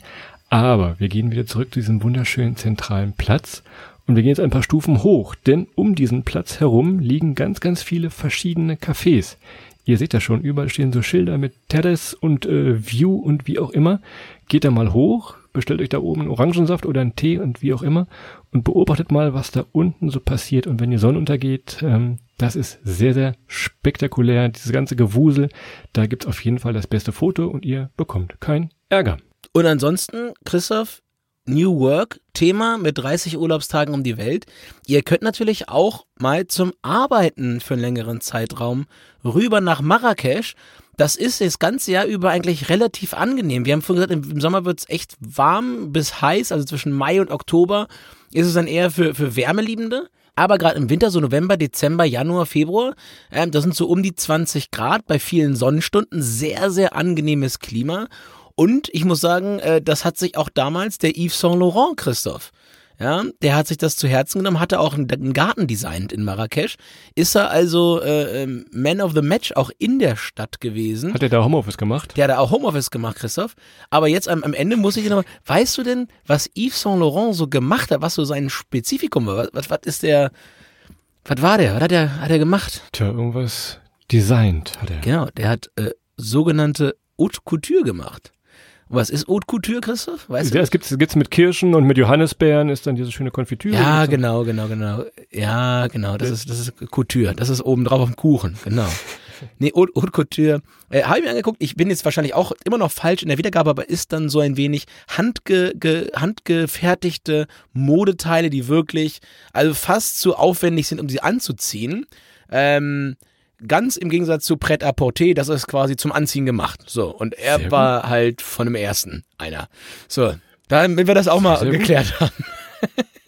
aber wir gehen wieder zurück zu diesem wunderschönen zentralen Platz und wir gehen jetzt ein paar Stufen hoch, denn um diesen Platz herum liegen ganz, ganz viele verschiedene Cafés. Ihr seht das schon, überall stehen so Schilder mit Terrace und äh, View und wie auch immer. Geht da mal hoch, bestellt euch da oben einen Orangensaft oder einen Tee und wie auch immer und beobachtet mal, was da unten so passiert. Und wenn die Sonne untergeht, ähm, das ist sehr, sehr spektakulär. Dieses ganze Gewusel, da gibt's auf jeden Fall das beste Foto und ihr bekommt kein Ärger. Und ansonsten, Christoph, New Work Thema mit 30 Urlaubstagen um die Welt. Ihr könnt natürlich auch mal zum Arbeiten für einen längeren Zeitraum rüber nach Marrakesch. Das ist das ganze Jahr über eigentlich relativ angenehm. Wir haben vorhin gesagt, im Sommer wird es echt warm bis heiß, also zwischen Mai und Oktober ist es dann eher für, für Wärmeliebende. Aber gerade im Winter, so November, Dezember, Januar, Februar, ähm, das sind so um die 20 Grad bei vielen Sonnenstunden. Sehr, sehr angenehmes Klima. Und ich muss sagen, äh, das hat sich auch damals der Yves Saint Laurent, Christoph, ja, der hat sich das zu Herzen genommen, hatte auch einen Garten designt in Marrakesch. Ist er also äh, ähm, Man of the Match auch in der Stadt gewesen? Hat er da Homeoffice gemacht? Der hat da auch Homeoffice gemacht, Christoph. Aber jetzt am, am Ende muss ich noch, weißt du denn, was Yves Saint Laurent so gemacht hat, was so sein Spezifikum war? Was, was, was ist der, was war der? Was hat er, hat er gemacht? Tja, irgendwas designt hat er. Genau, der hat äh, sogenannte Haute Couture gemacht. Was ist Haute Couture, Christoph? Weißt ja, du? es gibt es mit Kirschen und mit Johannisbeeren ist dann diese schöne Konfitüre. Ja, genau, genau, genau. Ja, genau. Das ist, das ist Couture. Das ist oben drauf auf dem Kuchen. Genau. Nee, Haute, Haute Couture. Äh, Habe ich mir angeguckt. Ich bin jetzt wahrscheinlich auch immer noch falsch in der Wiedergabe, aber ist dann so ein wenig handge, ge, handgefertigte Modeteile, die wirklich, also fast zu aufwendig sind, um sie anzuziehen. Ähm, Ganz im Gegensatz zu Pret à Porter, das ist quasi zum Anziehen gemacht. So. Und er war halt von dem ersten einer. So. Damit wir das auch mal Sehr geklärt gut. haben.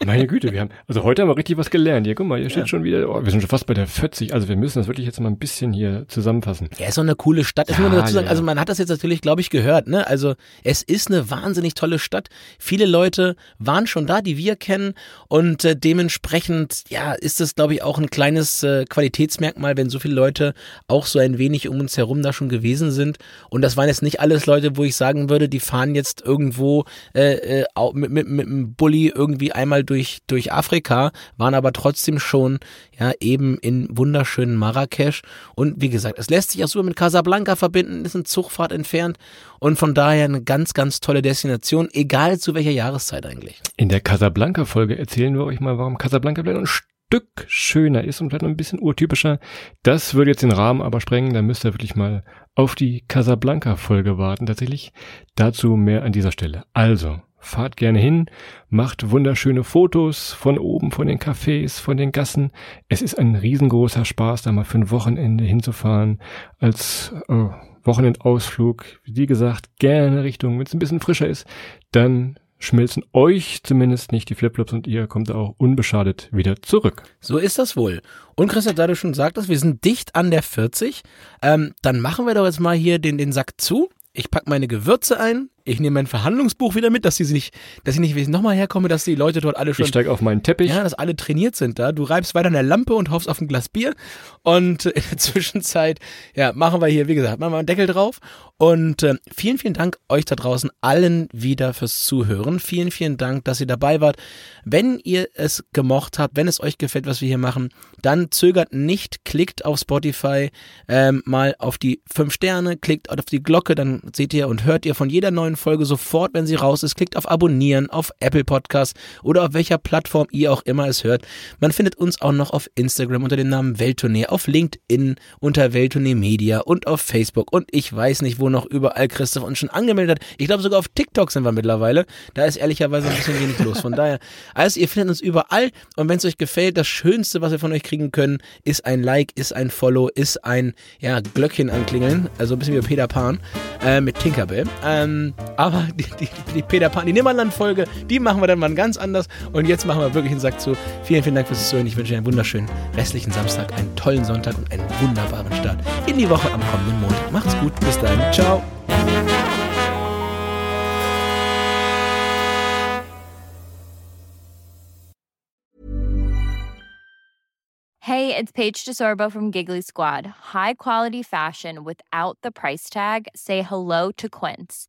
Meine Güte, wir haben, also heute haben wir richtig was gelernt. Hier, guck mal, hier steht ja. schon wieder, oh, wir sind schon fast bei der 40. Also wir müssen das wirklich jetzt mal ein bisschen hier zusammenfassen. Ja, ist doch eine coole Stadt. Ja, muss man dazu sagen. Ja. Also man hat das jetzt natürlich, glaube ich, gehört. Ne? Also es ist eine wahnsinnig tolle Stadt. Viele Leute waren schon da, die wir kennen. Und äh, dementsprechend, ja, ist das, glaube ich, auch ein kleines äh, Qualitätsmerkmal, wenn so viele Leute auch so ein wenig um uns herum da schon gewesen sind. Und das waren jetzt nicht alles Leute, wo ich sagen würde, die fahren jetzt irgendwo äh, äh, mit, mit, mit einem Bulli irgendwie einmal durch, durch Afrika, waren aber trotzdem schon ja eben in wunderschönen Marrakesch. Und wie gesagt, es lässt sich auch super mit Casablanca verbinden, ist eine Zugfahrt entfernt und von daher eine ganz, ganz tolle Destination, egal zu welcher Jahreszeit eigentlich. In der Casablanca-Folge erzählen wir euch mal, warum Casablanca vielleicht ein Stück schöner ist und vielleicht noch ein bisschen urtypischer. Das würde jetzt den Rahmen aber sprengen, da müsst ihr wirklich mal auf die Casablanca-Folge warten. Tatsächlich dazu mehr an dieser Stelle. Also, Fahrt gerne hin, macht wunderschöne Fotos von oben, von den Cafés, von den Gassen. Es ist ein riesengroßer Spaß, da mal für ein Wochenende hinzufahren, als äh, Wochenendausflug. Wie gesagt, gerne Richtung, wenn es ein bisschen frischer ist, dann schmelzen euch zumindest nicht die Flipflops und ihr kommt auch unbeschadet wieder zurück. So ist das wohl. Und Christian, da du schon sagtest, wir sind dicht an der 40, ähm, dann machen wir doch jetzt mal hier den, den Sack zu. Ich pack meine Gewürze ein, ich nehme mein Verhandlungsbuch wieder mit, dass sie nicht, dass ich nicht nochmal herkomme, dass die Leute dort alle schon. Ich steige auf meinen Teppich. Ja, dass alle trainiert sind da. Du reibst weiter an der Lampe und hoffst auf ein Glas Bier. Und in der Zwischenzeit, ja, machen wir hier, wie gesagt, machen wir einen Deckel drauf. Und äh, vielen, vielen Dank euch da draußen allen wieder fürs Zuhören. Vielen, vielen Dank, dass ihr dabei wart. Wenn ihr es gemocht habt, wenn es euch gefällt, was wir hier machen, dann zögert nicht, klickt auf Spotify ähm, mal auf die fünf Sterne, klickt auf die Glocke, dann seht ihr und hört ihr von jeder neuen Folge sofort, wenn sie raus ist. Klickt auf Abonnieren, auf Apple Podcast oder auf welcher Plattform ihr auch immer es hört. Man findet uns auch noch auf Instagram unter dem Namen Welttournee, auf LinkedIn unter Welttournee Media und auf Facebook und ich weiß nicht, wo noch überall Christoph uns schon angemeldet hat. Ich glaube sogar auf TikTok sind wir mittlerweile. Da ist ehrlicherweise ein bisschen wenig los. Von daher, also ihr findet uns überall und wenn es euch gefällt, das Schönste, was wir von euch kriegen können, ist ein Like, ist ein Follow, ist ein ja, Glöckchen anklingeln. Also ein bisschen wie Peter Pan äh, mit Tinkerbell. Ähm, aber die, die, die Peter Pan, die Nimmerland-Folge, die machen wir dann mal ganz anders. Und jetzt machen wir wirklich einen Sack zu. Vielen, vielen Dank fürs Zuhören. Ich wünsche Ihnen einen wunderschönen restlichen Samstag, einen tollen Sonntag und einen wunderbaren Start in die Woche am kommenden Montag. Macht's gut. Bis dahin. Ciao. Hey, it's Paige DeSorbo from Giggly Squad. High quality fashion without the price tag. Say hello to Quince.